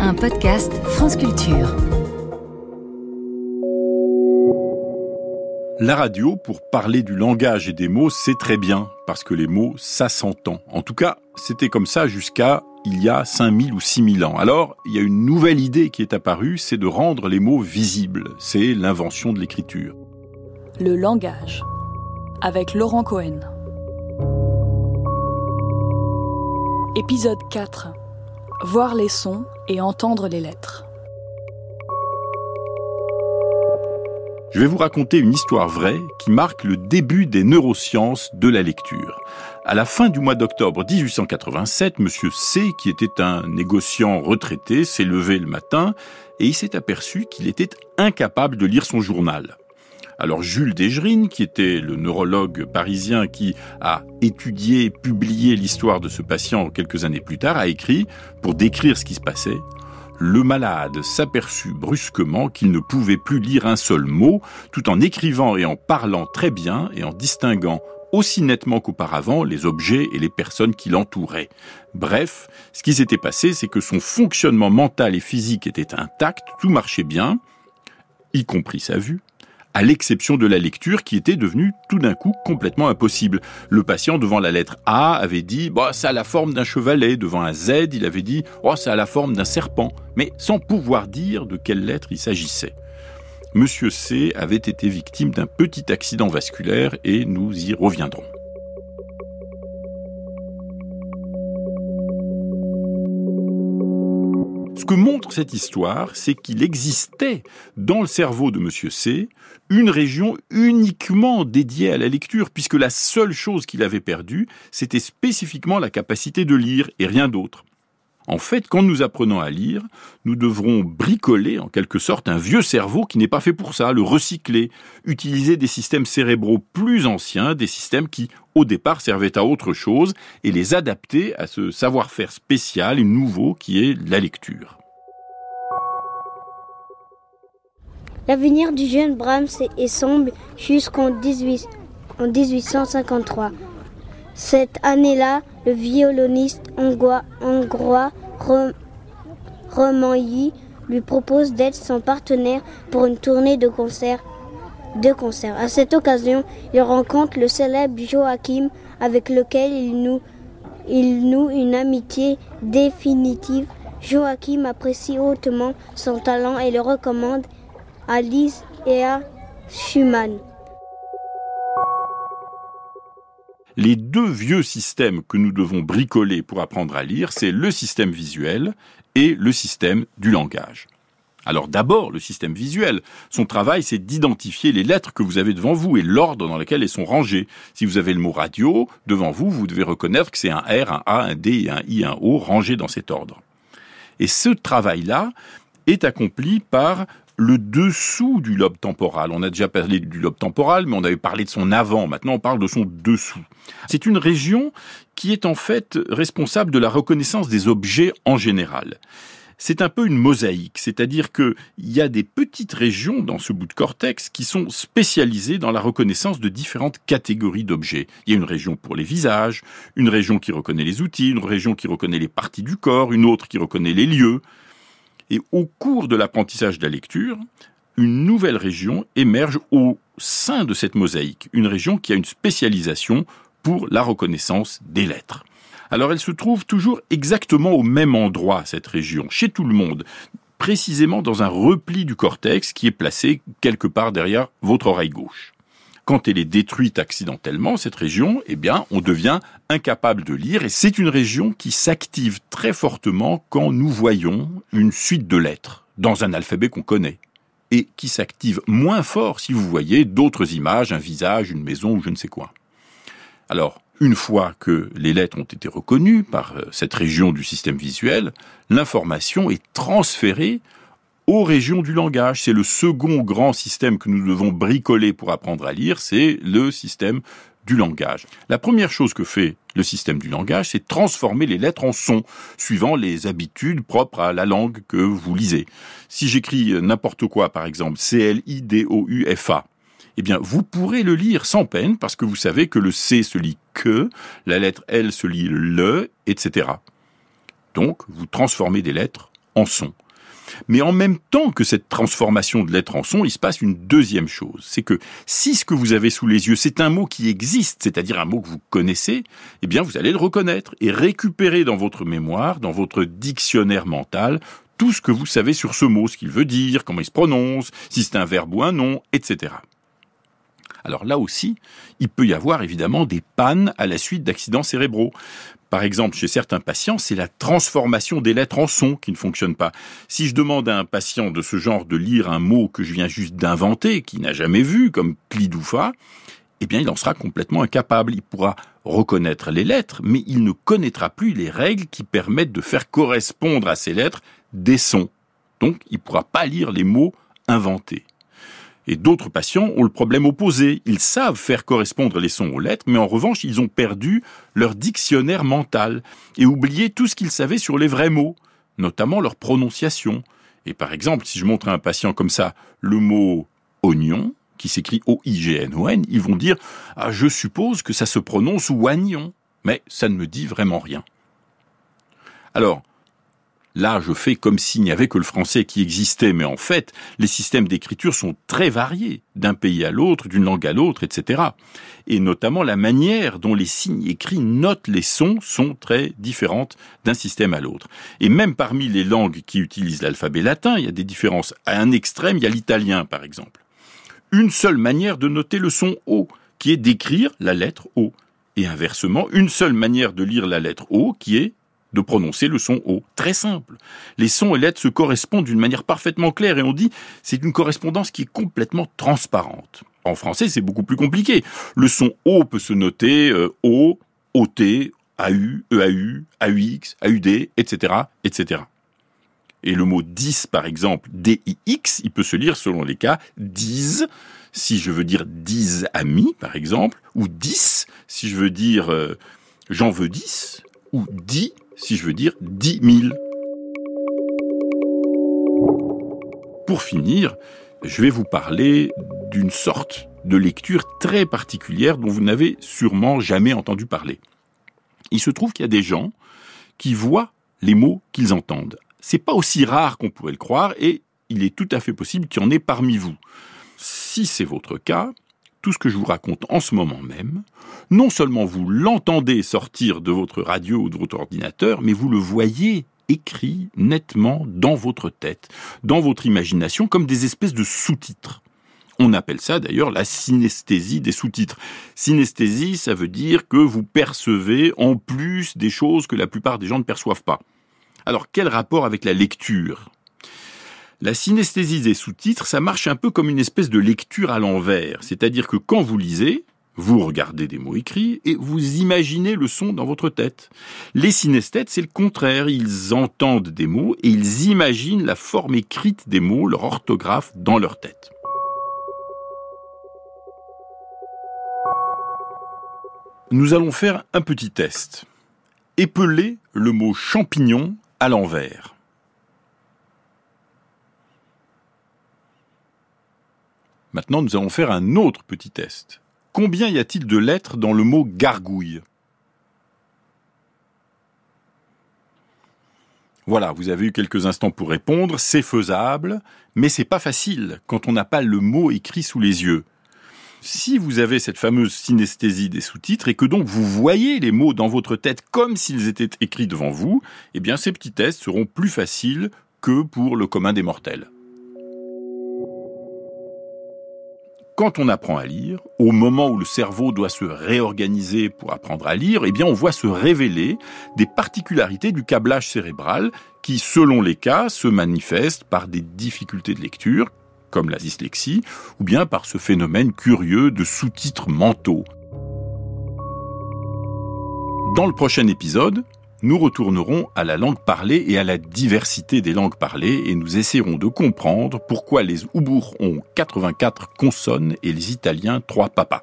un podcast France Culture. La radio, pour parler du langage et des mots, c'est très bien, parce que les mots, ça s'entend. En tout cas, c'était comme ça jusqu'à il y a 5000 ou 6000 ans. Alors, il y a une nouvelle idée qui est apparue, c'est de rendre les mots visibles. C'est l'invention de l'écriture. Le langage, avec Laurent Cohen. Épisode 4. Voir les sons et entendre les lettres. Je vais vous raconter une histoire vraie qui marque le début des neurosciences de la lecture. À la fin du mois d'octobre 1887, monsieur C, qui était un négociant retraité, s'est levé le matin et il s'est aperçu qu'il était incapable de lire son journal. Alors Jules Desgerines, qui était le neurologue parisien qui a étudié, publié l'histoire de ce patient quelques années plus tard, a écrit, pour décrire ce qui se passait, le malade s'aperçut brusquement qu'il ne pouvait plus lire un seul mot, tout en écrivant et en parlant très bien et en distinguant aussi nettement qu'auparavant les objets et les personnes qui l'entouraient. Bref, ce qui s'était passé, c'est que son fonctionnement mental et physique était intact, tout marchait bien, y compris sa vue, à l'exception de la lecture qui était devenue tout d'un coup complètement impossible. Le patient devant la lettre A avait dit bah, ça a la forme d'un chevalet, devant un Z il avait dit oh, ça a la forme d'un serpent, mais sans pouvoir dire de quelle lettre il s'agissait. Monsieur C avait été victime d'un petit accident vasculaire et nous y reviendrons. Que montre cette histoire, c'est qu'il existait dans le cerveau de Monsieur C une région uniquement dédiée à la lecture, puisque la seule chose qu'il avait perdue, c'était spécifiquement la capacité de lire et rien d'autre. En fait, quand nous apprenons à lire, nous devrons bricoler en quelque sorte un vieux cerveau qui n'est pas fait pour ça, le recycler, utiliser des systèmes cérébraux plus anciens, des systèmes qui au départ servaient à autre chose, et les adapter à ce savoir-faire spécial et nouveau qui est la lecture. L'avenir du jeune Brahms est sombre jusqu'en 1853. Cette année-là, le violoniste hongrois, hongrois lui propose d'être son partenaire pour une tournée de concerts. De concerts. À cette occasion, il rencontre le célèbre Joachim avec lequel il noue, il noue une amitié définitive. Joachim apprécie hautement son talent et le recommande à Lise et à Schumann. Les deux vieux systèmes que nous devons bricoler pour apprendre à lire, c'est le système visuel et le système du langage. Alors d'abord, le système visuel. Son travail, c'est d'identifier les lettres que vous avez devant vous et l'ordre dans lequel elles sont rangées. Si vous avez le mot radio devant vous, vous devez reconnaître que c'est un R, un A, un D un I, un O rangés dans cet ordre. Et ce travail-là est accompli par le dessous du lobe temporal. On a déjà parlé du lobe temporal, mais on avait parlé de son avant. Maintenant, on parle de son dessous. C'est une région qui est en fait responsable de la reconnaissance des objets en général. C'est un peu une mosaïque, c'est-à-dire qu'il y a des petites régions dans ce bout de cortex qui sont spécialisées dans la reconnaissance de différentes catégories d'objets. Il y a une région pour les visages, une région qui reconnaît les outils, une région qui reconnaît les parties du corps, une autre qui reconnaît les lieux, et au cours de l'apprentissage de la lecture, une nouvelle région émerge au sein de cette mosaïque, une région qui a une spécialisation pour la reconnaissance des lettres. Alors elle se trouve toujours exactement au même endroit, cette région, chez tout le monde, précisément dans un repli du cortex qui est placé quelque part derrière votre oreille gauche quand elle est détruite accidentellement, cette région, eh bien, on devient incapable de lire et c'est une région qui s'active très fortement quand nous voyons une suite de lettres dans un alphabet qu'on connaît et qui s'active moins fort si vous voyez d'autres images, un visage, une maison ou je ne sais quoi. Alors, une fois que les lettres ont été reconnues par euh, cette région du système visuel, l'information est transférée aux régions du langage. C'est le second grand système que nous devons bricoler pour apprendre à lire, c'est le système du langage. La première chose que fait le système du langage, c'est transformer les lettres en sons, suivant les habitudes propres à la langue que vous lisez. Si j'écris n'importe quoi, par exemple, C-L-I-D-O-U-F-A, eh bien, vous pourrez le lire sans peine parce que vous savez que le C se lit que, la lettre L se lit le, etc. Donc, vous transformez des lettres en son. Mais en même temps que cette transformation de lettres en son, il se passe une deuxième chose. C'est que si ce que vous avez sous les yeux, c'est un mot qui existe, c'est-à-dire un mot que vous connaissez, eh bien, vous allez le reconnaître et récupérer dans votre mémoire, dans votre dictionnaire mental, tout ce que vous savez sur ce mot, ce qu'il veut dire, comment il se prononce, si c'est un verbe ou un nom, etc. Alors là aussi, il peut y avoir évidemment des pannes à la suite d'accidents cérébraux. Par exemple, chez certains patients, c'est la transformation des lettres en sons qui ne fonctionne pas. Si je demande à un patient de ce genre de lire un mot que je viens juste d'inventer, qu'il n'a jamais vu, comme clidoufa, eh bien, il en sera complètement incapable. Il pourra reconnaître les lettres, mais il ne connaîtra plus les règles qui permettent de faire correspondre à ces lettres des sons. Donc, il ne pourra pas lire les mots inventés. Et d'autres patients ont le problème opposé. Ils savent faire correspondre les sons aux lettres, mais en revanche, ils ont perdu leur dictionnaire mental et oublié tout ce qu'ils savaient sur les vrais mots, notamment leur prononciation. Et par exemple, si je montre à un patient comme ça le mot oignon, qui s'écrit O-I-G-N-O-N, ils vont dire Ah, je suppose que ça se prononce oignon. Mais ça ne me dit vraiment rien. Alors, Là, je fais comme s'il n'y avait que le français qui existait, mais en fait, les systèmes d'écriture sont très variés, d'un pays à l'autre, d'une langue à l'autre, etc. Et notamment la manière dont les signes écrits notent les sons sont très différentes d'un système à l'autre. Et même parmi les langues qui utilisent l'alphabet latin, il y a des différences. À un extrême, il y a l'italien, par exemple. Une seule manière de noter le son O, qui est d'écrire la lettre O. Et inversement, une seule manière de lire la lettre O, qui est de prononcer le son O. Très simple. Les sons et lettres se correspondent d'une manière parfaitement claire et on dit c'est une correspondance qui est complètement transparente. En français, c'est beaucoup plus compliqué. Le son O peut se noter euh, O, OT, AU, EAU, AUX, AUD, etc., etc. Et le mot 10, par exemple, DIX, il peut se lire selon les cas 10, si je veux dire 10 amis, par exemple, ou 10, si je veux dire euh, j'en veux 10, ou 10 si je veux dire 10 000. Pour finir, je vais vous parler d'une sorte de lecture très particulière dont vous n'avez sûrement jamais entendu parler. Il se trouve qu'il y a des gens qui voient les mots qu'ils entendent. C'est pas aussi rare qu'on pourrait le croire et il est tout à fait possible qu'il y en ait parmi vous. Si c'est votre cas, tout ce que je vous raconte en ce moment même, non seulement vous l'entendez sortir de votre radio ou de votre ordinateur, mais vous le voyez écrit nettement dans votre tête, dans votre imagination, comme des espèces de sous-titres. On appelle ça d'ailleurs la synesthésie des sous-titres. Synesthésie, ça veut dire que vous percevez en plus des choses que la plupart des gens ne perçoivent pas. Alors quel rapport avec la lecture? La synesthésie des sous-titres, ça marche un peu comme une espèce de lecture à l'envers. C'est-à-dire que quand vous lisez, vous regardez des mots écrits et vous imaginez le son dans votre tête. Les synesthètes, c'est le contraire. Ils entendent des mots et ils imaginent la forme écrite des mots, leur orthographe, dans leur tête. Nous allons faire un petit test. Épeler le mot champignon à l'envers. Maintenant, nous allons faire un autre petit test. Combien y a-t-il de lettres dans le mot gargouille? Voilà, vous avez eu quelques instants pour répondre, c'est faisable, mais c'est pas facile quand on n'a pas le mot écrit sous les yeux. Si vous avez cette fameuse synesthésie des sous-titres et que donc vous voyez les mots dans votre tête comme s'ils étaient écrits devant vous, eh bien ces petits tests seront plus faciles que pour le commun des mortels. Quand on apprend à lire, au moment où le cerveau doit se réorganiser pour apprendre à lire, eh bien, on voit se révéler des particularités du câblage cérébral qui, selon les cas, se manifestent par des difficultés de lecture, comme la dyslexie, ou bien par ce phénomène curieux de sous-titres mentaux. Dans le prochain épisode, nous retournerons à la langue parlée et à la diversité des langues parlées et nous essaierons de comprendre pourquoi les Oubours ont 84 consonnes et les Italiens 3 papas.